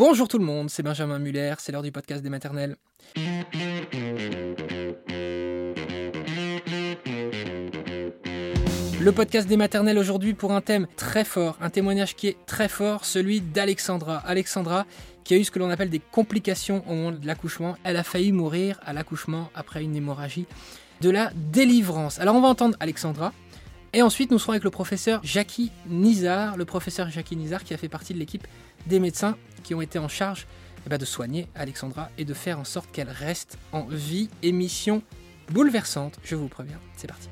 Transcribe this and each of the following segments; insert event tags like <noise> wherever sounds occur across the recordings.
Bonjour tout le monde, c'est Benjamin Muller, c'est l'heure du podcast des maternelles. Le podcast des maternelles aujourd'hui pour un thème très fort, un témoignage qui est très fort, celui d'Alexandra. Alexandra qui a eu ce que l'on appelle des complications au moment de l'accouchement. Elle a failli mourir à l'accouchement après une hémorragie de la délivrance. Alors on va entendre Alexandra. Et ensuite, nous serons avec le professeur Jackie Nizar, le professeur Jackie Nizar qui a fait partie de l'équipe des médecins qui ont été en charge eh ben, de soigner Alexandra et de faire en sorte qu'elle reste en vie. Émission bouleversante, je vous préviens. C'est parti.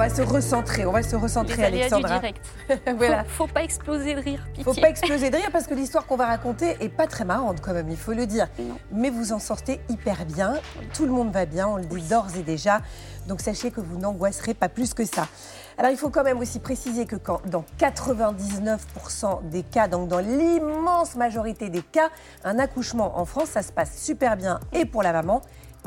Va se recentrer, on va se recentrer, Alexandra. direct. <laughs> voilà. Faut, faut, pas exploser de rire. Pitié. Faut pas exploser de rire parce que l'histoire qu'on va raconter est pas très marrante quand même, il faut le dire. Non. Mais vous en sortez hyper bien. Tout le monde va bien, on le dit d'ores et déjà. Donc sachez que vous n'angoisserez pas plus que ça. Alors il faut quand même aussi préciser que quand, dans 99% des cas, donc dans l'immense majorité des cas, un accouchement en France, ça se passe super bien et pour la maman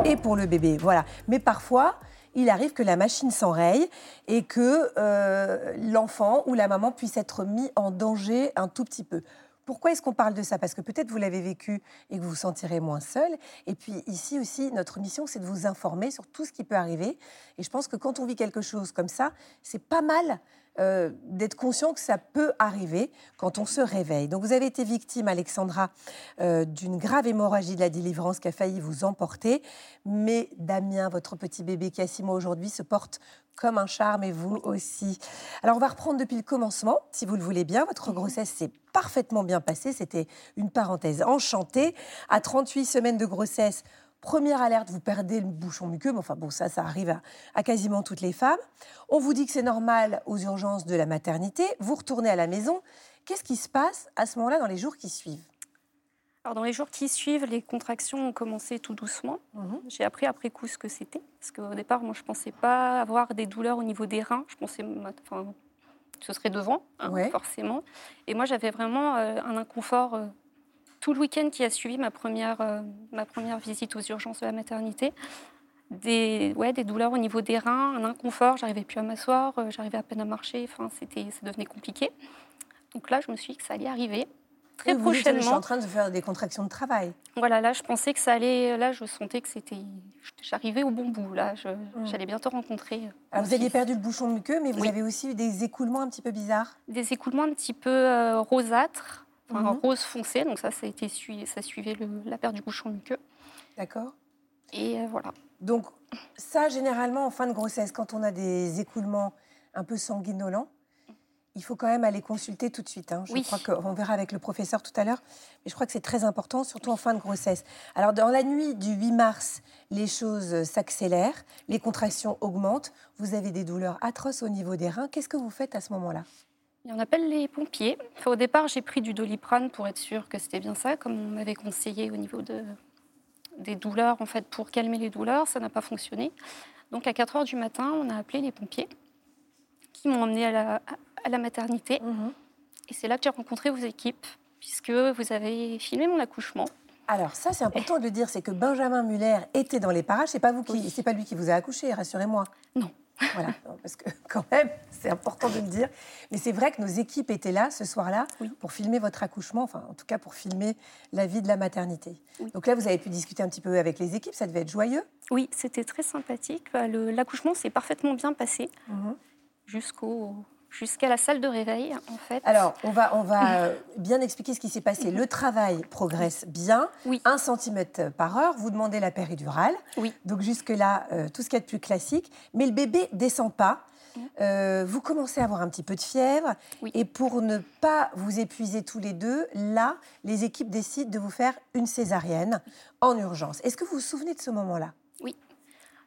et pour le bébé. Voilà. Mais parfois, il arrive que la machine s'enraye et que euh, l'enfant ou la maman puisse être mis en danger un tout petit peu. Pourquoi est-ce qu'on parle de ça? Parce que peut-être vous l'avez vécu et que vous vous sentirez moins seul. Et puis ici aussi, notre mission, c'est de vous informer sur tout ce qui peut arriver. Et je pense que quand on vit quelque chose comme ça, c'est pas mal euh, d'être conscient que ça peut arriver quand on se réveille. Donc vous avez été victime, Alexandra, euh, d'une grave hémorragie de la délivrance qui a failli vous emporter. Mais Damien, votre petit bébé qui a six mois aujourd'hui, se porte comme un charme et vous aussi. Alors on va reprendre depuis le commencement, si vous le voulez bien. Votre grossesse s'est parfaitement bien passée. C'était une parenthèse enchantée. À 38 semaines de grossesse, Première alerte, vous perdez le bouchon muqueux, mais enfin bon, ça, ça arrive à, à quasiment toutes les femmes. On vous dit que c'est normal aux urgences de la maternité. Vous retournez à la maison. Qu'est-ce qui se passe à ce moment-là dans les jours qui suivent? Alors dans les jours qui suivent, les contractions ont commencé tout doucement. Mhm. J'ai appris après coup ce que c'était, parce qu'au départ, moi, je pensais pas avoir des douleurs au niveau des reins. Je pensais, enfin, ce serait devant, hein, Ouais. forcément. Et moi, j'avais vraiment euh, un inconfort euh, tout le week-end qui a suivi ma première, euh, ma première visite aux urgences de la maternité. Des, ouais, des douleurs au niveau des reins, un inconfort, j'arrivais plus à m'asseoir, euh, j'arrivais à peine à marcher, enfin, c'était, ça devenait compliqué. Donc là, je me suis dit que ça allait arriver. Très Oui, vous Je suis prochainement, en train de faire des contractions de travail. voilà, là, je pensais que ça allait. Là, je sentais que c'était. J'arrivais au bon bout. Là, je- j'allais bientôt rencontrer. euh, Alors, mon vous aviez perdu le bouchon muqueux, mais vous Oui. avez aussi eu des écoulements un petit peu bizarres. Des écoulements un petit peu euh, rosâtres, enfin, Mhm. rose foncé. Donc ça, ça a été ça suivait le- la perte du bouchon muqueux. D'accord Et euh, voilà. Donc, ça, généralement, en fin de grossesse, quand on a des écoulements un peu sanguinolents, il faut quand même aller consulter tout de suite. hein. Je Oui. crois qu'on verra avec le professeur tout à l'heure, mais je crois que c'est très important, surtout en fin de grossesse. Alors, dans la nuit du 8 mars, les choses s'accélèrent, les contractions augmentent, vous avez des douleurs atroces au niveau des reins. Qu'est-ce que vous faites à ce moment-là? On appelle les pompiers. Enfin, au départ, j'ai pris du doliprane pour être sûre que c'était bien ça, comme on m'avait conseillé au niveau de, des douleurs, en fait, pour calmer les douleurs. Ça n'a pas fonctionné. Donc, à 4 heures du matin, on a appelé les pompiers qui m'ont emmenée à la, à la maternité. Et c'est là que j'ai rencontré vos équipes, puisque vous avez filmé mon accouchement. Alors ça, c'est important <laughs> de le dire, c'est que Benjamin Muller était dans les parages. C'est pas vous qui, Oui. c'est pas lui qui vous a accouché, rassurez-moi. Non. Voilà, parce que <laughs> quand même, c'est important de le dire. Mais c'est vrai que nos équipes étaient là ce soir-là Oui. pour filmer votre accouchement, enfin en tout cas pour filmer la vie de la maternité. Oui. Donc là, vous avez pu discuter un petit peu avec les équipes, ça devait être joyeux. Oui, c'était très sympathique. L'accouchement s'est parfaitement bien passé Mhm. jusqu'au jusqu'à la salle de réveil, en fait. Alors, on va, on va euh, bien expliquer ce qui s'est passé. Le travail progresse bien, Oui. 1 cm par heure. Vous demandez la péridurale. Oui. Donc jusque-là, euh, tout ce qu'il y a de plus classique. Mais le bébé descend pas. Euh, vous commencez à avoir un petit peu de fièvre. Oui. Et pour ne pas vous épuiser tous les deux, là, les équipes décident de vous faire une césarienne en urgence. Est-ce que vous vous souvenez de ce moment-là?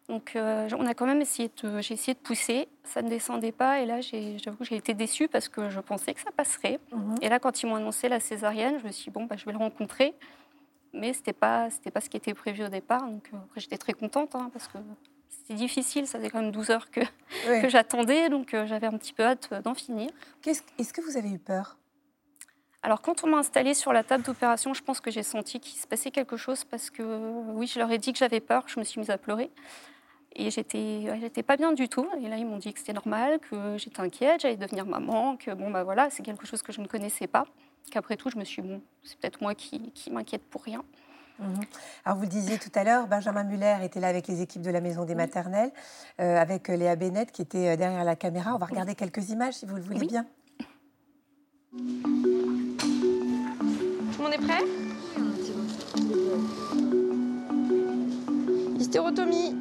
Donc, euh, on a quand même essayé de, j'ai essayé de pousser, ça ne descendait pas, et là, j'avoue que j'ai été déçue parce que je pensais que ça passerait. Et là, quand ils m'ont annoncé la césarienne, je me suis dit, bon, bah, je vais le rencontrer. Mais ce n'était pas, c'était pas ce qui était prévu au départ. Donc, euh, j'étais très contente hein, parce que c'était difficile. Ça faisait quand même 12 heures que, Oui. que j'attendais. Donc, euh, j'avais un petit peu hâte euh, d'en finir. Est-ce que vous avez eu peur? Alors, quand on m'a installée sur la table d'opération, je pense que j'ai senti qu'il se passait quelque chose parce que, oui, je leur ai dit que j'avais peur. Je me suis mise à pleurer. Et j'étais, j'étais pas bien du tout. Et là, ils m'ont dit que c'était normal, que j'étais inquiète, j'allais devenir maman, que bon, bah voilà, c'est quelque chose que je ne connaissais pas. Qu'après tout, je me suis dit, bon, c'est peut-être moi qui, qui m'inquiète pour rien. Mhm. Alors vous le disiez tout à l'heure, Benjamin Muller était là avec les équipes de la Maison des Maternelles, euh, avec euh, Léa Bennett qui était euh, derrière la caméra. On va regarder quelques images si vous le voulez bien. Tout le monde est prêt? Hystérotomie.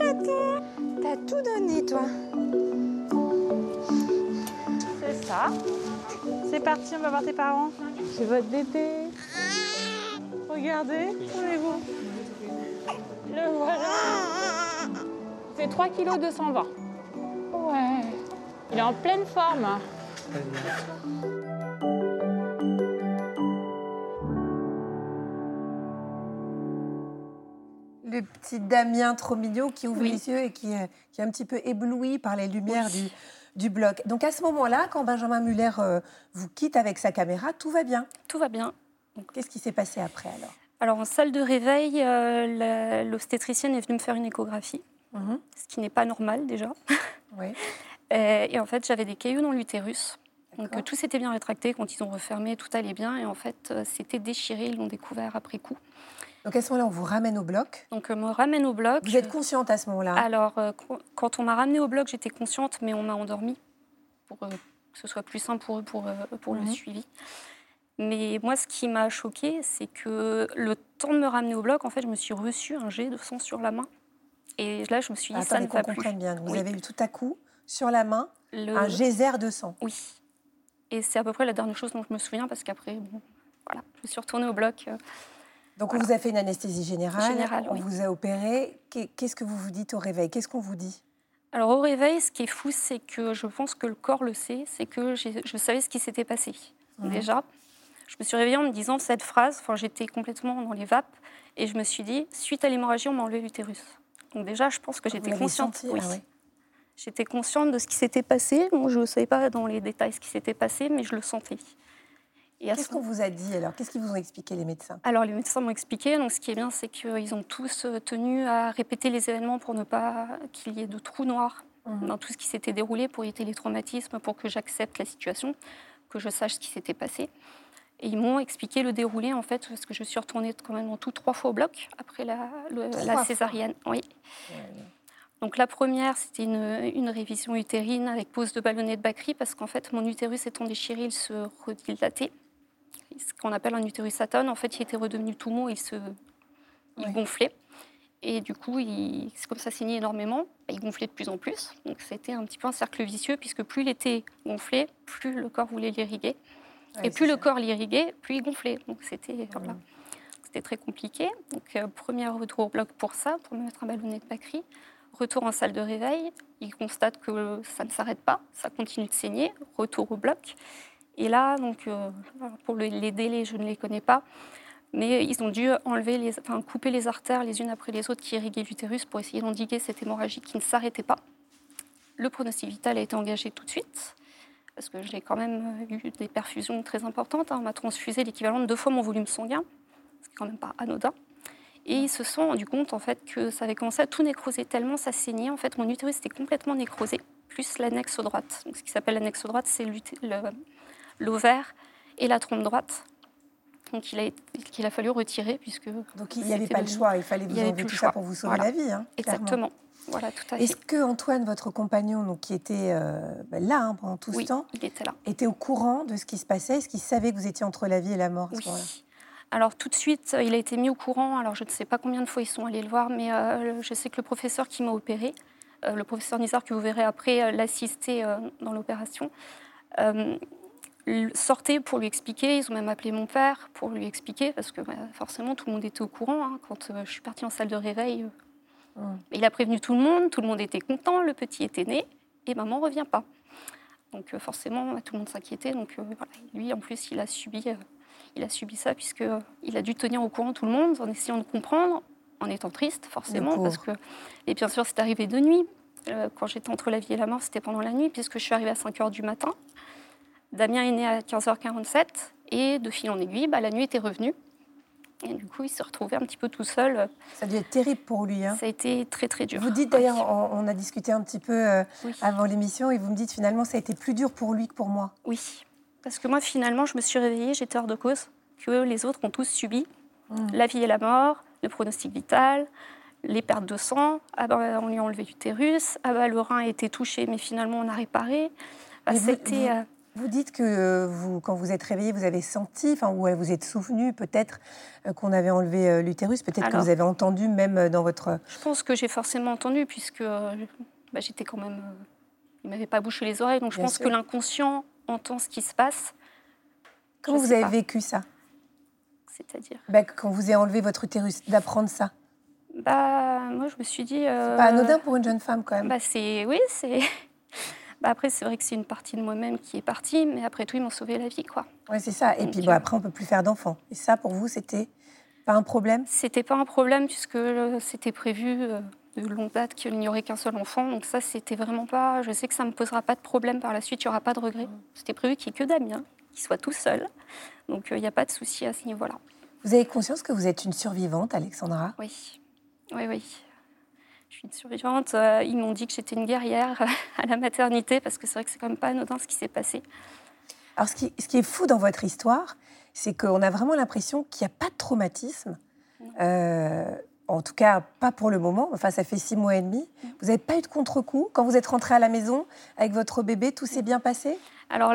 Chaton T'as tout donné toi. C'est ça. C'est parti, on va voir tes parents. C'est votre bébé. Regardez, où est vous Le voilà. C'est 3 kg 220. Ouais. Il est en pleine forme. Le petit Damien trop mignon qui ouvre les yeux et qui, euh, qui, est un petit peu ébloui par les lumières du, du bloc. Donc à ce moment-là, quand Benjamin Muller euh, vous quitte avec sa caméra, tout va bien Tout va bien. Qu'est-ce qui s'est passé après alors? Alors en salle de réveil, euh, l'obstétricienne est venue me faire une échographie, mhm. ce qui n'est pas normal déjà. <laughs> Oui. Euh, et, en fait, j'avais des cailloux dans l'utérus. Donc tout s'était bien rétracté quand ils ont refermé, tout allait bien. Et en fait, c'était déchiré, ils l'ont découvert après coup. Donc à ce moment-là, on vous ramène au bloc Donc on me ramène au bloc. Vous êtes consciente à ce moment-là Alors, euh, quand on m'a ramenée au bloc, j'étais consciente, mais on m'a endormie pour euh, que ce soit plus simple pour eux pour, euh, pour le mhm. suivi. Mais moi, ce qui m'a choquée, c'est que le temps de me ramener au bloc, en fait, je me suis reçue un jet de sang sur la main. Et là, je me suis dit, ça ne va plus. bien. Vous avez eu tout à coup, sur la main, un geyser de sang. Oui. Et c'est à peu près la dernière chose dont je me souviens, parce qu'après, bon, voilà, je suis retournée au bloc. Donc, on vous a fait une anesthésie générale, on vous a opéré. Qu'est-ce que vous vous dites au réveil? Qu'est-ce qu'on vous dit? Alors, au réveil, ce qui est fou, c'est que je pense que le corps le sait, c'est que je savais ce qui s'était passé. Déjà, je me suis réveillée en me disant cette phrase, enfin, j'étais complètement dans les vapes, et je me suis dit, suite à l'hémorragie, on m'a enlevé l'utérus. Donc déjà, je pense que j'étais consciente. oui. Ah j'étais consciente de ce qui s'était passé. je ne savais pas dans les détails ce qui s'était passé, mais je le sentais. Qu'est-ce qu'on vous a dit alors? Qu'est-ce qu'ils vous ont expliqué les médecins? Alors les médecins m'ont expliqué. Donc ce qui est bien, c'est qu'ils ont tous euh, tenu à répéter les événements pour ne pas qu'il y ait de trous noirs mhm. dans tout ce qui s'était déroulé, pour éviter les traumatismes, pour que j'accepte la situation, que je sache ce qui s'était passé. Et ils m'ont expliqué le déroulé en fait, parce que je suis retournée quand même en tout trois fois au bloc après la, la césarienne. Oui. Donc la première, c'était une, une, révision utérine avec pose de ballonnet de Bacry, parce qu'en fait, mon utérus étant déchiré, il se redilatait ce qu'on appelle un utérus atone. En fait, il était redevenu tout mou, il se il gonflait. Et du coup, c'est comme ça saignait énormément. Il gonflait de plus en plus. Donc c'était un petit peu un cercle vicieux, puisque plus il était gonflé, plus le corps voulait l'irriguer. et plus le corps l'irriguait, plus il gonflait. Donc c'était c'était très compliqué. Donc euh, premier retour au bloc pour ça, pour me mettre un ballonnet de Bacry. Retour en salle de réveil, il constate que ça ne s'arrête pas, ça continue de saigner. Retour au bloc. Et là, euh, pour les délais, je ne les connais pas, mais ils ont dû enlever enfin, couper les artères les unes après les autres qui irriguaient l'utérus pour essayer d'endiguer cette hémorragie qui ne s'arrêtait pas. Le pronostic vital a été engagé tout de suite, parce que j'ai quand même eu des perfusions très importantes. Hein. On m'a transfusé l'équivalent de deux fois mon volume sanguin, ce qui n'est quand même pas anodin. Et ils se sont rendus compte en fait que ça avait commencé à tout nécroser tellement ça saignait. En fait, mon utérus était complètement nécrosé, plus l'annexe droite. Donc, ce qui s'appelle l'annexe droite, c'est le, l'ovaire et la trompe droite. Donc il a, qu'il a fallu retirer puisque. Donc il n'y avait pas le choix, il fallait vous enlever tout ça pour vous sauver la vie. Hein, Exactement. Voilà, tout à fait. Est-ce que Antoine, votre compagnon, donc, qui était euh, ben là hein, pendant tout ce temps, il était là, était au courant de ce qui se passait? Est-ce qu'il savait que vous étiez entre la vie et la mort Oui. Alors tout de suite, il a été mis au courant. Alors je ne sais pas combien de fois ils sont allés le voir, mais euh, je sais que le professeur qui m'a opéré, euh, le professeur Nizar que vous verrez après, l'assister dans l'opération sortait pour lui expliquer. Ils ont même appelé mon père pour lui expliquer, parce que bah, forcément, tout le monde était au courant. Hein, quand euh, je suis partie en salle de réveil, euh, il a prévenu tout le monde, tout le monde était content, le petit était né, et maman ne revient pas. Donc euh, forcément, bah, tout le monde s'inquiétait. Donc lui, en plus, il a subi, il a subi ça, puisqu'il a dû tenir au courant tout le monde en essayant de comprendre, en étant triste, forcément, parce que... Et bien sûr, c'est arrivé de nuit. quand j'étais entre la vie et la mort, c'était pendant la nuit, puisque je suis arrivée à 5 h du matin. Damien est né à 15h47 et de fil en aiguille, bah, la nuit était revenue. Et du coup, il s'est retrouvé un petit peu tout seul. Ça a dû être terrible pour lui. Hein. Ça a été très très dur. Vous dites d'ailleurs, on, a discuté un petit peu euh, avant l'émission, et vous me dites finalement ça a été plus dur pour lui que pour moi. Oui, parce que moi finalement, je me suis réveillée, j'étais hors de cause, que les autres ont tous subi. Mmh. La vie et la mort, le pronostic vital, les pertes de sang, ah bah, on lui a enlevé l'utérus, ah bah, le rein a été touché mais finalement on a réparé. Bah, c'était... Euh, vous dites que euh, vous, quand vous êtes réveillé, vous avez senti, enfin, ou vous êtes souvenu peut-être euh, qu'on avait enlevé euh, l'utérus, peut-être que vous avez entendu même dans votre. Je pense que j'ai forcément entendu, puisque bah, j'étais quand même. il m'avait pas bouché les oreilles, donc je pense que l'inconscient entend ce qui se passe. Comment vous avez vécu ça? C'est-à-dire bah, Quand vous avez enlevé votre utérus, d'apprendre ça? Bah, moi, je me suis dit. C'est pas anodin pour une jeune femme, quand même. Bah, c'est, oui, c'est. Bah, après, c'est vrai que c'est une partie de moi-même qui est partie, mais après tout, ils m'ont sauvé la vie, quoi. Oui, c'est ça. Et puis, bon, après, on peut plus faire d'enfants. Et ça, pour vous, c'était pas un problème? C'était pas un problème puisque euh, c'était prévu euh, de longue date qu'il n'y aurait qu'un seul enfant. Donc ça, c'était vraiment pas. Je sais que ça me posera pas de problème par la suite. Il y aura pas de regret. C'était prévu qu'il n'y ait que Damien, qu'il soit tout seul. Donc euh, il n'y a pas de souci à ce niveau-là. Vous avez conscience que vous êtes une survivante, Alexandra? Oui. Oui, oui je suis une survivante. Euh, ils m'ont dit que j'étais une guerrière à la maternité parce que c'est vrai que c'est quand même pas anodin ce qui s'est passé. Alors, ce qui, ce qui, est fou dans votre histoire, c'est qu'on a vraiment l'impression qu'il n'y a pas de traumatisme. Euh, en tout cas, pas pour le moment. Enfin, ça fait six mois et demi. Vous n'avez pas eu de contre-coup Quand vous êtes rentrée à la maison avec votre bébé, tout s'est bien passé? Alors,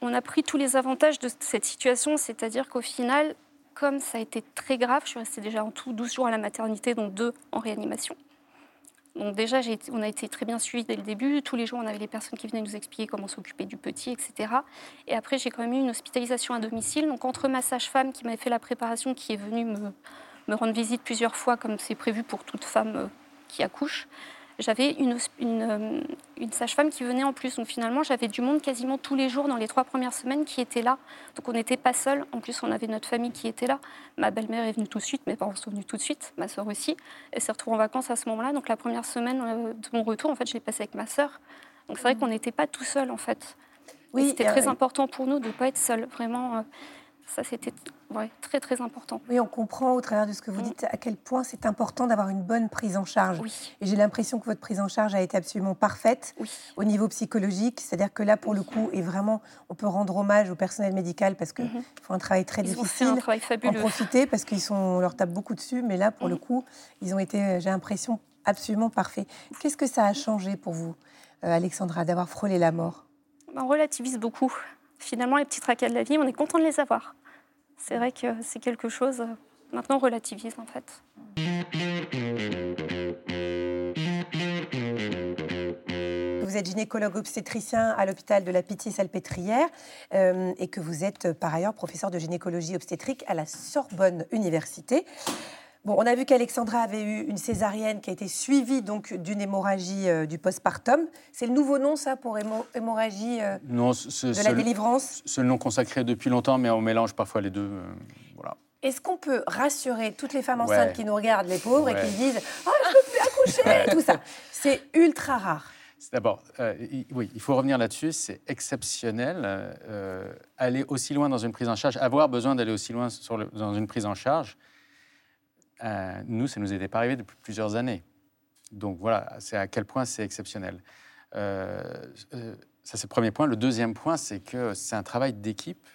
on a pris tous les avantages de cette situation, c'est-à-dire qu'au final, comme ça a été très grave, je suis restée déjà en tout 12 jours à la maternité, dont deux en réanimation. Déjà, on a été très bien suivis dès le début. Tous les jours, on avait les personnes qui venaient nous expliquer comment s'occuper du petit, etc. Et après, j'ai quand même eu une hospitalisation à domicile. Donc entre ma sage-femme qui m'avait fait la préparation, qui est venue me, me rendre visite plusieurs fois, comme c'est prévu pour toute femme euh, qui accouche, j'avais une, euh, une, sage-femme qui venait en plus. Donc finalement, j'avais du monde quasiment tous les jours dans les trois premières semaines qui était là. Donc on n'était pas seuls. En plus, on avait notre famille qui était là. Ma belle-mère est venue tout de suite, mes parents sont venus tout de suite, ma soeur aussi. Elle s'est retrouvée en vacances à ce moment-là. Donc la première semaine euh, de mon retour, en fait, je l'ai passée avec ma soeur. Donc c'est vrai mmh. qu'on n'était pas tout seuls, en fait. Oui, c'était très important pour nous de ne pas être seuls. Vraiment, euh, ça, c'était très, très important. Oui, on comprend au travers de ce que vous mm. dites à quel point c'est important d'avoir une bonne prise en charge. Et j'ai l'impression que votre prise en charge a été absolument parfaite au niveau psychologique. C'est-à-dire que là, pour le coup, et vraiment, on peut rendre hommage au personnel médical parce qu'ils mm-hmm. font un travail très difficile. un travail fabuleux. En profiter parce qu'ils sont, on leur tape beaucoup dessus. Mais là, pour le mm. coup, ils ont été, j'ai l'impression, absolument parfaits. Qu'est-ce que ça a changé pour vous, euh, Alexandra, d'avoir frôlé la mort? On relativise beaucoup finalement, les petits tracas de la vie, on est content de les avoir. C'est vrai que c'est quelque chose, euh, maintenant, relativise en fait. Vous êtes gynécologue obstétricien à l'hôpital de la Pitié-Salpêtrière euh, et que vous êtes par ailleurs professeur de gynécologie obstétrique à la Sorbonne Université. Bon, on a vu qu'Alexandra avait eu une césarienne qui a été suivie donc d'une hémorragie euh, du postpartum. C'est le nouveau nom, ça, pour hémorragie euh, de la délivrance? C'est le nom consacré depuis longtemps, mais on mélange parfois les deux. Euh, voilà. Est-ce qu'on peut rassurer toutes les femmes enceintes qui nous regardent, les pauvres, et qui se disent « Oh, je ne peux plus accoucher !» Tout ça. C'est ultra rare. D'abord, oui, il faut revenir là-dessus. C'est exceptionnel. aller aussi loin dans une prise en charge, avoir besoin d'aller aussi loin sur dans une prise en charge, euh, nous, ça nous était pas arrivé depuis plusieurs années. Donc voilà, c'est à quel point c'est exceptionnel. Euh, euh, ça, c'est le premier point. Le deuxième point, c'est que c'est un travail d'équipe.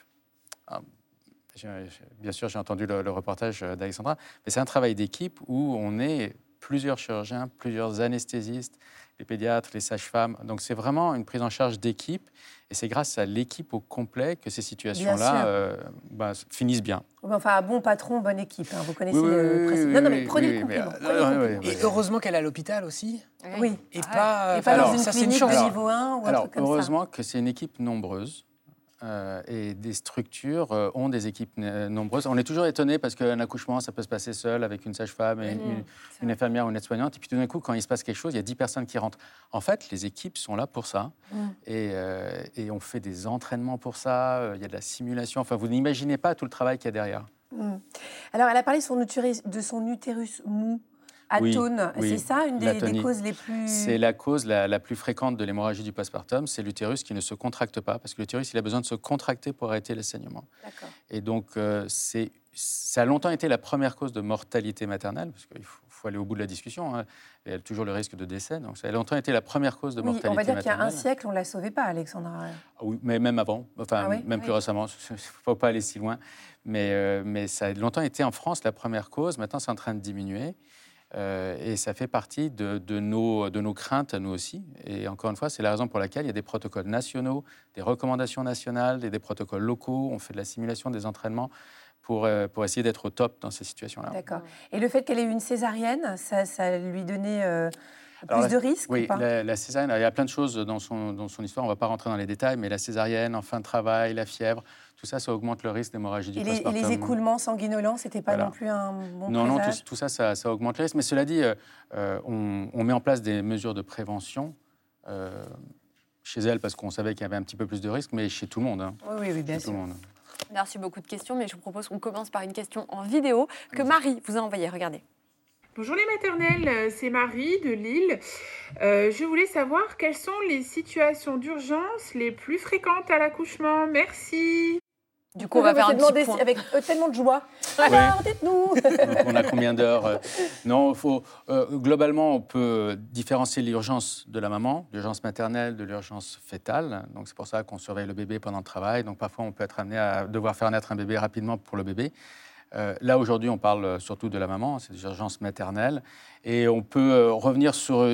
Ah, bien sûr, j'ai entendu le, le reportage d'Alexandra, mais c'est un travail d'équipe où on est plusieurs chirurgiens, plusieurs anesthésistes, les pédiatres, les sages-femmes. Donc c'est vraiment une prise en charge d'équipe. Et c'est grâce à l'équipe au complet que ces situations-là euh, bah, finissent bien. Enfin, un bon patron, bonne équipe. Hein. Vous connaissez le principe. non, non, mais prenez le compliment. Et heureusement qu'elle est à l'hôpital aussi. Oui. Et pas, et pas dans une clinique de niveau 1 ou un alors, truc comme heureusement que c'est une équipe nombreuse. Euh, et des structures euh, ont des équipes nombreuses. On est toujours étonné parce qu'un accouchement, ça peut se passer seul avec une sage-femme et mhm. une, infirmière ou une aide-soignante. Et puis tout d'un coup, quand il se passe quelque chose, il y a 10 personnes qui rentrent. En fait, les équipes sont là pour ça. Mhm. Et, euh, et, on fait des entraînements pour ça. Il y a de la simulation. Enfin, vous n'imaginez pas tout le travail qu'il y a derrière. Mhm. Alors, elle a parlé de son utérus, de son utérus mou. Atone, c'est ça une des, causes les plus. C'est la cause la, plus fréquente de l'hémorragie du postpartum, c'est l'utérus qui ne se contracte pas, parce que l'utérus, il a besoin de se contracter pour arrêter les saignements. Et donc, euh, c'est ça a longtemps été la première cause de mortalité maternelle, parce qu'il faut, aller au bout de la discussion. Hein. Il y a toujours le risque de décès. Donc, ça a longtemps été la première cause de mortalité maternelle. On va dire qu'il y a un siècle, on ne la sauvait pas, Alexandra. Ah oui, mais même avant, enfin, ah même plus récemment. Il <laughs> ne faut pas aller si loin. Mais, euh, mais ça a longtemps été en France la première cause. Maintenant, c'est en train de diminuer. Euh, et ça fait partie de, de, nos, de nos craintes à nous aussi. Et encore une fois, c'est la raison pour laquelle il y a des protocoles nationaux, des recommandations nationales des protocoles locaux. On fait de la simulation des entraînements pour, euh, pour essayer d'être au top dans ces situations-là. D'accord. Et le fait qu'elle ait eu une césarienne, ça, ça lui donnait euh, plus de risques Oui, la, césarienne, il y a plein de choses dans son, dans son histoire, on ne va pas rentrer dans les détails, mais la césarienne, en fin de travail, la fièvre, tout ça, ça augmente le risque d'hémorragie du postpartum. Et les écoulements sanguinolents, ce n'était pas non plus un bon Non, non, tout, ça, ça, augmente le risque. Mais cela dit, euh, euh, on, met en place des mesures de prévention euh, chez elle parce qu'on savait qu'il y avait un petit peu plus de risques, mais chez tout le monde. Hein. Oui, oui, bien sûr. Merci beaucoup de questions, mais je vous propose qu'on commence par une question en vidéo que Marie vous a envoyée. Regardez. Bonjour les maternelles, c'est Marie de Lille. je voulais savoir quelles sont les situations d'urgence les plus fréquentes à l'accouchement. Merci. Du coup, on va faire un petit point. avec euh, tellement de joie. Alors, dites-nous On a combien d'heures euh, Non, faut, euh, globalement, on peut différencier l'urgence de la maman, l'urgence maternelle de l'urgence fétale. Donc, c'est pour ça qu'on surveille le bébé pendant le travail. Donc, parfois, on peut être amené à devoir faire naître un bébé rapidement pour le bébé. là, aujourd'hui, on parle surtout de la maman, c'est des urgences maternelles. Et on peut revenir sur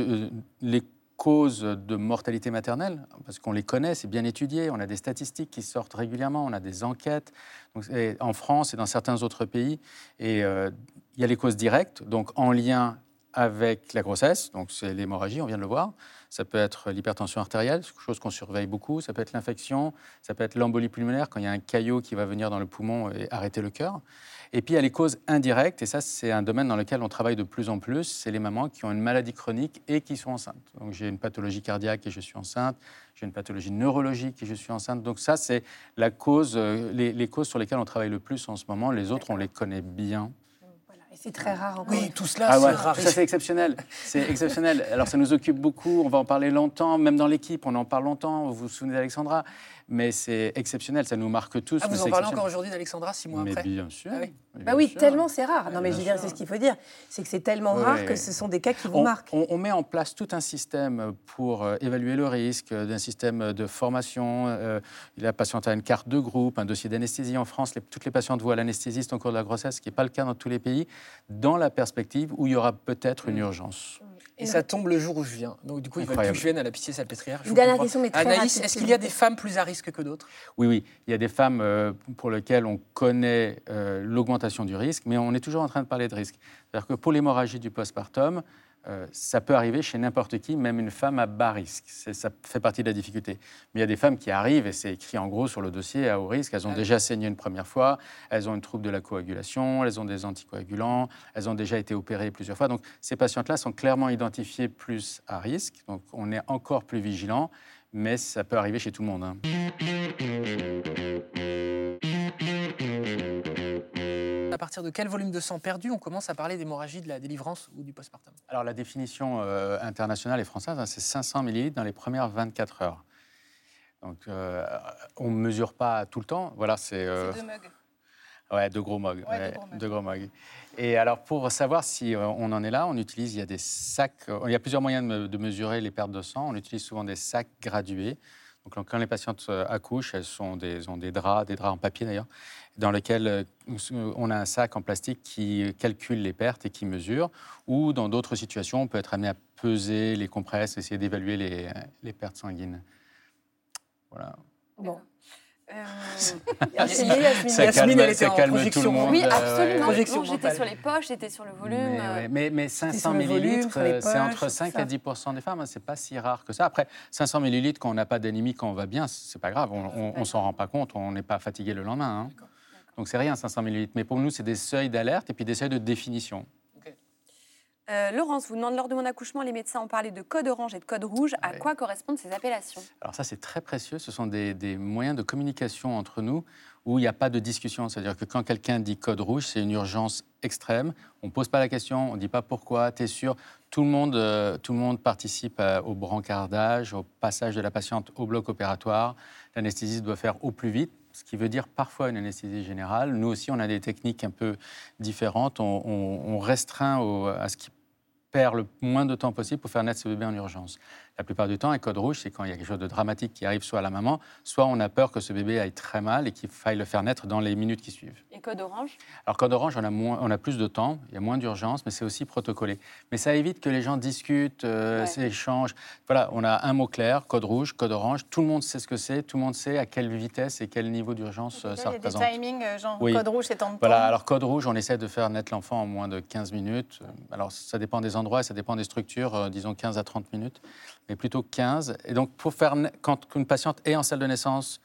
les causes de mortalité maternelle, parce qu'on les connaît, c'est bien étudié, on a des statistiques qui sortent régulièrement, on a des enquêtes en France et dans certains autres pays. Et euh, il y a les causes directes, donc en lien avec la grossesse, donc c'est l'hémorragie, on vient de le voir. Ça peut être l'hypertension artérielle, chose qu'on surveille beaucoup. Ça peut être l'infection, ça peut être l'embolie pulmonaire, quand il y a un caillot qui va venir dans le poumon et arrêter le cœur. Et puis il y a les causes indirectes, et ça c'est un domaine dans lequel on travaille de plus en plus, c'est les mamans qui ont une maladie chronique et qui sont enceintes. Donc j'ai une pathologie cardiaque et je suis enceinte, j'ai une pathologie neurologique et je suis enceinte. Donc ça c'est la cause, euh, les, les, causes sur lesquelles on travaille le plus en ce moment. Les autres on les connaît bien. C'est très rare encore. Oui, tout cela, ah c'est rare. Ça, c'est exceptionnel. C'est exceptionnel. Alors, ça nous occupe beaucoup. On va en parler longtemps. Même dans l'équipe, on en parle longtemps. Vous vous souvenez d'Alexandra? Mais c'est exceptionnel, ça nous marque tous. Ah, vous en parlez encore aujourd'hui d'Alexandra, six mois mais après Bien sûr. Ah oui, bah oui tellement c'est rare. Non, mais je veux dire, c'est ce qu'il faut dire. C'est que c'est tellement rare que ce sont des cas qui vous marquent. On, met en place tout un système pour euh, évaluer le risque, euh, d'un système de formation. Euh, la patiente a une carte de groupe, un dossier d'anesthésie en France. toutes les patientes voient l'anesthésiste en cours de la grossesse, ce qui n'est pas le cas dans tous les pays, dans la perspective où il y aura peut-être une urgence. Et ça tombe le jour où je viens. Donc, du coup, il plus que je vienne à la pitié salpêtrière. Une dernière question, mais très Anaïs, est-ce qu'il y a des femmes plus à risque que d'autres? Oui, oui. Il y a des femmes euh, pour lesquelles on connaît euh, du risque, mais on est toujours en train de parler de risque. C'est-à-dire que pour l'hémorragie du postpartum, euh, ça peut arriver chez n'importe qui, même une femme à bas risque. Ça fait partie de la difficulté. Mais il y a des femmes qui arrivent, et c'est écrit en gros sur le dossier, à haut risque. Elles ont ah déjà saigné une première fois, elles ont une trouble de la coagulation, elles ont des anticoagulants, elles ont déjà été opérées plusieurs fois. Donc ces patientes-là sont clairement identifiées plus à risque. Donc on est encore plus vigilant, mais ça peut arriver chez tout le monde. Hein. Partir de quel volume de sang perdu on commence à parler d'hémorragie de la délivrance ou du postpartum? Alors la définition euh, internationale et française, hein, c'est 500 millilitres dans les premières 24 heures. Donc euh, on ne mesure pas tout le temps. Voilà, c'est. Euh, deux mugs. Ouais, deux gros mugs. deux, gros mugs. Et alors, pour savoir si on en est là, on utilise, il y a des sacs, il y a plusieurs moyens de, de mesurer les pertes de sang. On utilise souvent des sacs gradués. Quand les patientes accouchent, elles ont des draps, des draps en papier d'ailleurs, dans lequel euh, on a un sac en plastique qui calcule les pertes et qui mesure, ou dans d'autres situations, on peut être amené à peser les compresses, essayer d'évaluer les, les, pertes sanguines. Voilà. Bon. Euh... <laughs> Yasmine, ça calme, elle ça calme tout le monde. Oui, absolument. Euh, j'étais sur les poches, j'étais sur le volume. Mais, euh. mais, mais 500 millilitres, c'est entre 5 et 10% des femmes. Hein, c'est pas si rare que ça. Après, 500 millilitres, quand on n'a pas d'anémie, quand on va bien, c'est pas grave. On, on, s'en rend pas compte. On n'est pas fatigué le lendemain. Hein. Donc c'est rien, 500 millilitres. Mais pour nous, c'est des seuils d'alerte et puis des seuils de définition. Euh, Laurence vous demande lors de mon accouchement, les médecins ont parlé de code orange et de code rouge. À quoi correspondent ces appellations? Alors ça, c'est très précieux. Ce sont des, des moyens de communication entre nous où il n'y a pas de discussion. C'est-à-dire que quand quelqu'un dit code rouge, c'est une urgence extrême. On ne pose pas la question, on ne dit pas pourquoi, tu es sûr. Tout le monde, euh, tout le monde participe euh, au brancardage, au passage de la patiente au bloc opératoire. L'anesthésiste doit faire au plus vite, ce qui veut dire parfois une anesthésie générale. Nous aussi, on a des techniques un peu différentes. On, on- on restreint au- à ce qui perd le moins de temps possible pour faire naître ce bébé en urgence. La plupart du temps, un code rouge, c'est quand il y a quelque chose de dramatique qui arrive soit à la maman, soit on a peur que ce bébé aille très mal et qu'il faille le faire naître dans les minutes qui suivent. Et code orange? Alors, code orange, on a, moins, on a plus de temps, il y a moins d'urgence, mais c'est aussi protocolé. Mais ça évite que les gens discutent, euh, Ouais. s'échangent. Voilà, on a un mot clair, code rouge, code orange. Tout le monde sait ce que c'est, tout le monde sait à quelle vitesse et quel niveau d'urgence euh, Là, ça il y a des représente. timings, euh, genre Oui. code rouge, c'est tant de Voilà, temps. alors code rouge, on essaie de faire naître l'enfant en moins de 15 minutes. Euh, Alors ça dépend des endroits, ça dépend des structures, euh, disons 15 à 30 minutes, mais plutôt 15. Et donc pour faire, quand une patiente est en salle de naissance,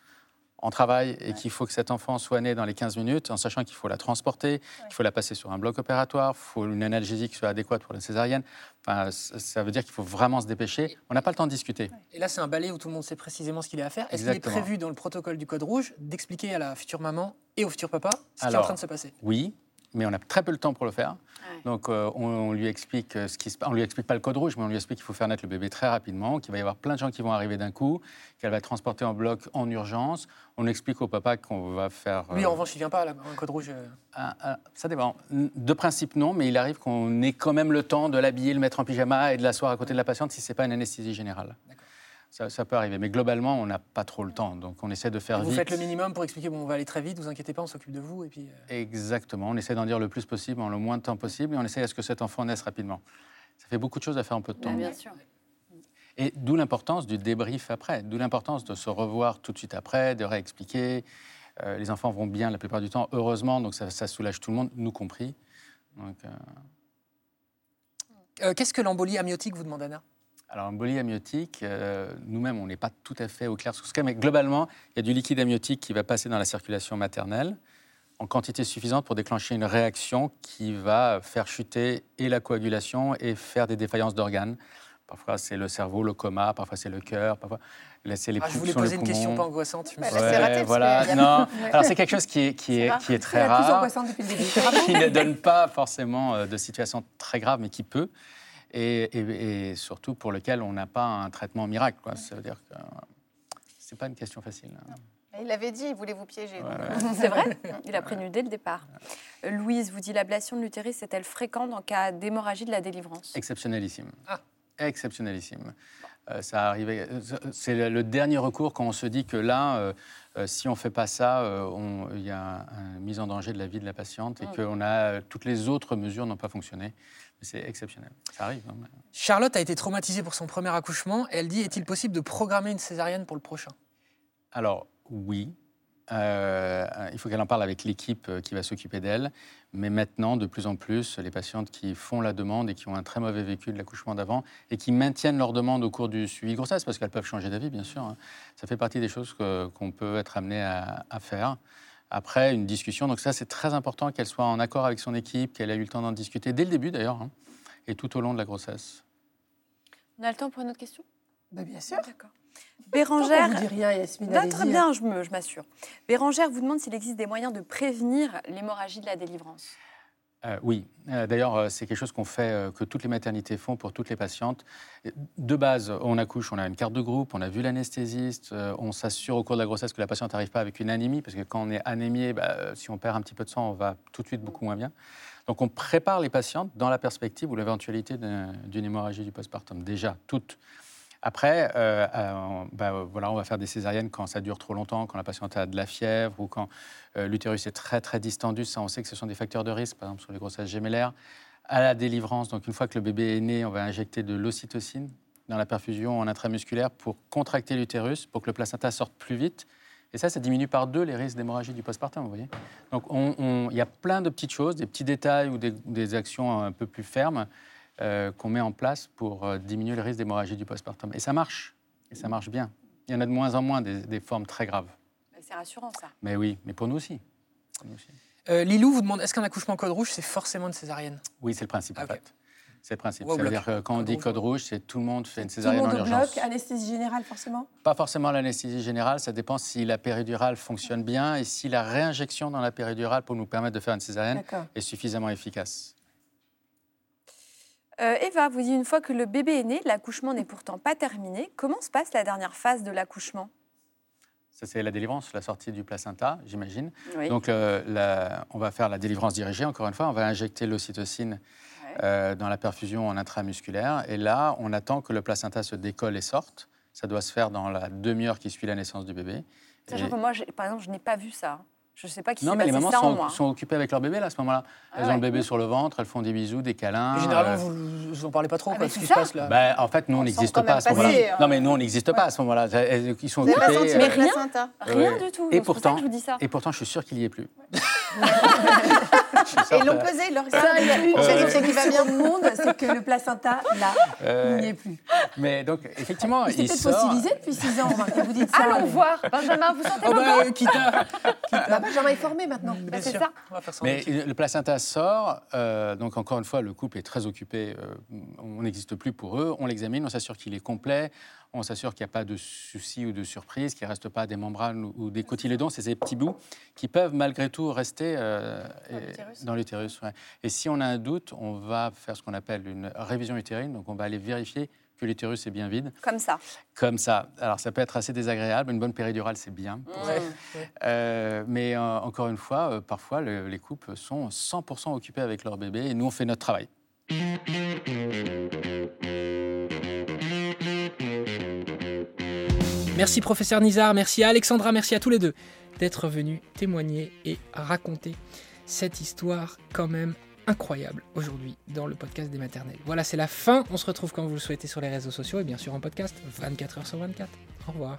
en travail, et qu'il faut que cet enfant soit né dans les 15 minutes, en sachant qu'il faut la transporter, qu'il faut la passer sur un bloc opératoire, il faut une analgésie qui soit adéquate pour la césarienne. Enfin, ça veut dire qu'il faut vraiment se dépêcher. On n'a pas le temps de discuter. Et là, c'est un balai où tout le monde sait précisément ce qu'il a à faire. Est-ce qu'il est prévu dans le protocole du code rouge d'expliquer à la future maman et au futur papa ce qui est en train de se passer? Oui, mais on a très peu le temps pour le faire. Ouais. Donc euh, on, on lui explique euh, ce qui se passe. On lui explique pas le code rouge, mais on lui explique qu'il faut faire naître le bébé très rapidement, qu'il va y avoir plein de gens qui vont arriver d'un coup, qu'elle va être transportée en bloc en urgence. On explique au papa qu'on va faire. Lui, euh, en revanche, il vient pas là, un code rouge. euh. un- un- ça dépend. De principe, non, mais il arrive qu'on ait quand même le temps de l'habiller, le mettre en pyjama et de l'asseoir à côté de la patiente si c'est pas une anesthésie générale. D'accord. Ça, ça peut arriver, mais globalement, on n'a pas trop le temps, donc on essaie de faire Vous vite. faites le minimum pour expliquer bon, on va aller très vite, vous inquiétez pas, on s'occupe de vous. Et puis, euh, Exactement. On essaie d'en dire le plus possible en le moins de temps possible et on essaie à ce que cet enfant naisse rapidement. Ça fait beaucoup de choses à faire en peu de temps. Bah, Bien sûr. Et d'où l'importance du débrief après, d'où l'importance de se revoir tout de suite après, de réexpliquer. Euh, les enfants vont bien la plupart du temps, heureusement, donc ça, ça soulage tout le monde, nous compris. Donc, euh, euh, Qu'est-ce que l'embolie amniotique, vous demande Anna? Alors, embolie amniotique, euh, nous-mêmes, on n'est pas tout à fait au clair sur ce cas, mais globalement, il y a du liquide amniotique qui va passer dans la circulation maternelle en quantité suffisante pour déclencher une réaction qui va faire chuter et la coagulation et faire des défaillances d'organes. Parfois, c'est le cerveau, le coma, parfois, c'est le cœur, parfois, là, c'est les Ah, Je poumons, voulais poser une question pas angoissante. je me Ouais, suis- raté, voilà, a- non. <laughs> <laughs> Alors, c'est quelque chose qui est, qui est, rare. qui est très plus rare angoissante depuis le début. qui ne donne pas forcément euh, de situation très grave, mais qui peut, et, et- et surtout pour lequel on n'a pas un traitement miracle. Quoi. Ça veut dire que c'est pas une question facile. hein. Il l'avait dit, il voulait vous piéger. <laughs> C'est vrai <laughs> Il a prévenu dès le départ. Euh, Louise vous dit l'ablation de l'utérus est-elle fréquente en cas d'hémorragie de la délivrance? Exceptionnelissime. Ah. Exceptionnelissime. Euh, ça arrivait. euh, C'est le- dernier recours quand on se dit que là, euh, euh, si on fait pas ça, euh, il y a une mise en danger de la vie de la patiente et Mm. qu'on a euh, toutes les autres mesures n'ont pas fonctionné. C'est exceptionnel. Ça arrive. hein, Charlotte a été traumatisée pour son premier accouchement. Elle dit est-il possible de programmer une césarienne pour le prochain? Alors, oui. Euh, il faut qu'elle en parle avec l'équipe euh, qui va s'occuper d'elle. Mais maintenant, de plus en plus, les patientes qui font la demande et qui ont un très mauvais vécu de l'accouchement d'avant et qui maintiennent leur demande au cours du suivi grossesse, parce qu'elles peuvent changer d'avis, bien sûr. hein. Ça fait partie des choses qu'on peut être amené à, à faire. Après, une discussion. Donc ça, c'est très important qu'elle soit en accord avec son équipe, qu'elle ait eu le temps d'en discuter dès le début, d'ailleurs, hein, et tout au long de la grossesse. On a le temps pour une autre question? Bah, bien sûr. D'accord. Bérangère. vous dit rien, allez-y. très bien, je me- je m'assure. Bérangère vous demande s'il existe des moyens de prévenir l'hémorragie de la délivrance. Euh, oui, Euh, d'ailleurs, euh, c'est quelque chose qu'on fait, que toutes les maternités font pour toutes les patientes. De base, on accouche, on a une carte de groupe, on a vu l'anesthésiste, on s'assure au cours de la grossesse que la patiente n'arrive pas avec une anémie, parce que quand on est anémié, bah, si on perd un petit peu de sang, on va tout de suite beaucoup moins bien. Donc on prépare les patientes dans la perspective ou l'éventualité d'un- d'une hémorragie du postpartum, déjà, toutes. Après, euh, euh, bah, voilà, on va faire des césariennes quand ça dure trop longtemps, quand la patiente a de la fièvre ou quand euh, l'utérus est très très distendu. Ça, on sait que ce sont des facteurs de risque, par exemple sur les grossesses gémellaires. À la délivrance, donc une fois que le bébé est né, on va injecter de l'ocytocine dans la perfusion en intramusculaire pour contracter l'utérus, pour que le placenta sorte plus vite. Et ça, ça diminue par deux les risques d'hémorragie du postpartum, vous. Donc on- on- il y a plein de petites choses, des petits détails ou des actions un peu plus fermes euh, qu'on met en place pour euh, diminuer le risque d'hémorragie du postpartum. Et ça marche, et ça marche bien. Il y en a de moins en moins des, des formes très graves. C'est rassurant, ça. Mais oui, mais pour nous aussi. Pour nous aussi. Euh, Lilou vous demande est-ce qu'un accouchement code rouge, c'est forcément une césarienne? Oui, c'est le principe Ah, en ok. fait. C'est le principe. Au C'est-à-dire que quand on dit Code rouge, c'est tout le monde fait une Tout le césarienne monde en au urgence. bloc, anesthésie générale forcément? Pas forcément l'anesthésie générale, ça dépend si la péridurale fonctionne bien et si la réinjection dans la péridurale pour nous permettre de faire une césarienne est suffisamment efficace. Euh, Eva, vous dites une fois que le bébé est né, l'accouchement n'est pourtant pas terminé. Comment se passe la dernière phase de l'accouchement? Ça, c'est la délivrance, la sortie du placenta, j'imagine. Oui. Donc, euh, la- on va faire la délivrance dirigée, encore une fois. On va injecter l'ocytocine euh, dans la perfusion en intramusculaire. Et là, on attend que le placenta se décolle et sorte. Ça doit se faire dans la demi-heure qui suit la naissance du bébé. Sachant Et- que moi, par exemple, je n'ai pas vu ça. Je ne sais pas qui Non, mais les mamans ça en sont, moi. sont occupées avec leur bébé là, à ce moment-là. Elles Ah ont ouais. le bébé sur le ventre, elles font des bisous, des câlins. Mais Généralement, euh, vous vous en parlez pas trop, Ah, quoi, ce qui se passe là. ben, en fait, nous, on n'existe pas à ce moment-là. hein. Non, mais nous, on n'existe pas à ce moment-là. Elles- Ils sont Vous n'avez pas occupées. senti euh, Mais le rien. placenta Rien Ouais. du tout. Et pourtant- je vous dis ça. Et pourtant, je suis sûr qu'il y est plus. <laughs> Et pesé, ils l'ont Ça, il y a une Euh, vérité qui va bien. au monde, c'est que le placenta, là, Euh, il n'y est plus. Mais donc, effectivement, Il peut-être fossilisé depuis 6 ans, remarquez, vous dites ça. Allons mais- voir. Benjamin, vous sentez Oh le bah, euh, quitte à- Bah, Benjamin est formé maintenant. Bah, c'est ça. On va faire ça en Mais équipe. le placenta sort, euh, donc encore une fois, le couple est très occupé, euh, on n'existe plus pour eux, on l'examine, on s'assure qu'il est complet, on s'assure qu'il n'y a pas de soucis ou de surprises, qu'il ne reste pas des membranes ou, des cotylédons, c'est ces petits bouts qui peuvent malgré tout rester euh, Dans l'utérus. ouais. Et si on a un doute, on va faire ce qu'on appelle une révision utérine, donc on va aller vérifier que l'utérus est bien vide, Comme ça. comme ça. Alors ça peut être assez désagréable, une bonne péridurale c'est bien. Ouais. Euh, mais euh, encore une fois, parfois, le- les couples sont 100% occupés avec leur bébé et nous, on fait notre travail. Merci professeur Nizar, merci à Alexandra, merci à tous les deux d'être venus témoigner et raconter cette histoire quand même incroyable aujourd'hui dans le podcast des maternelles. Voilà, c'est la fin. On se retrouve quand vous le souhaitez sur les réseaux sociaux et bien sûr en podcast 24 h sur 24. Au revoir.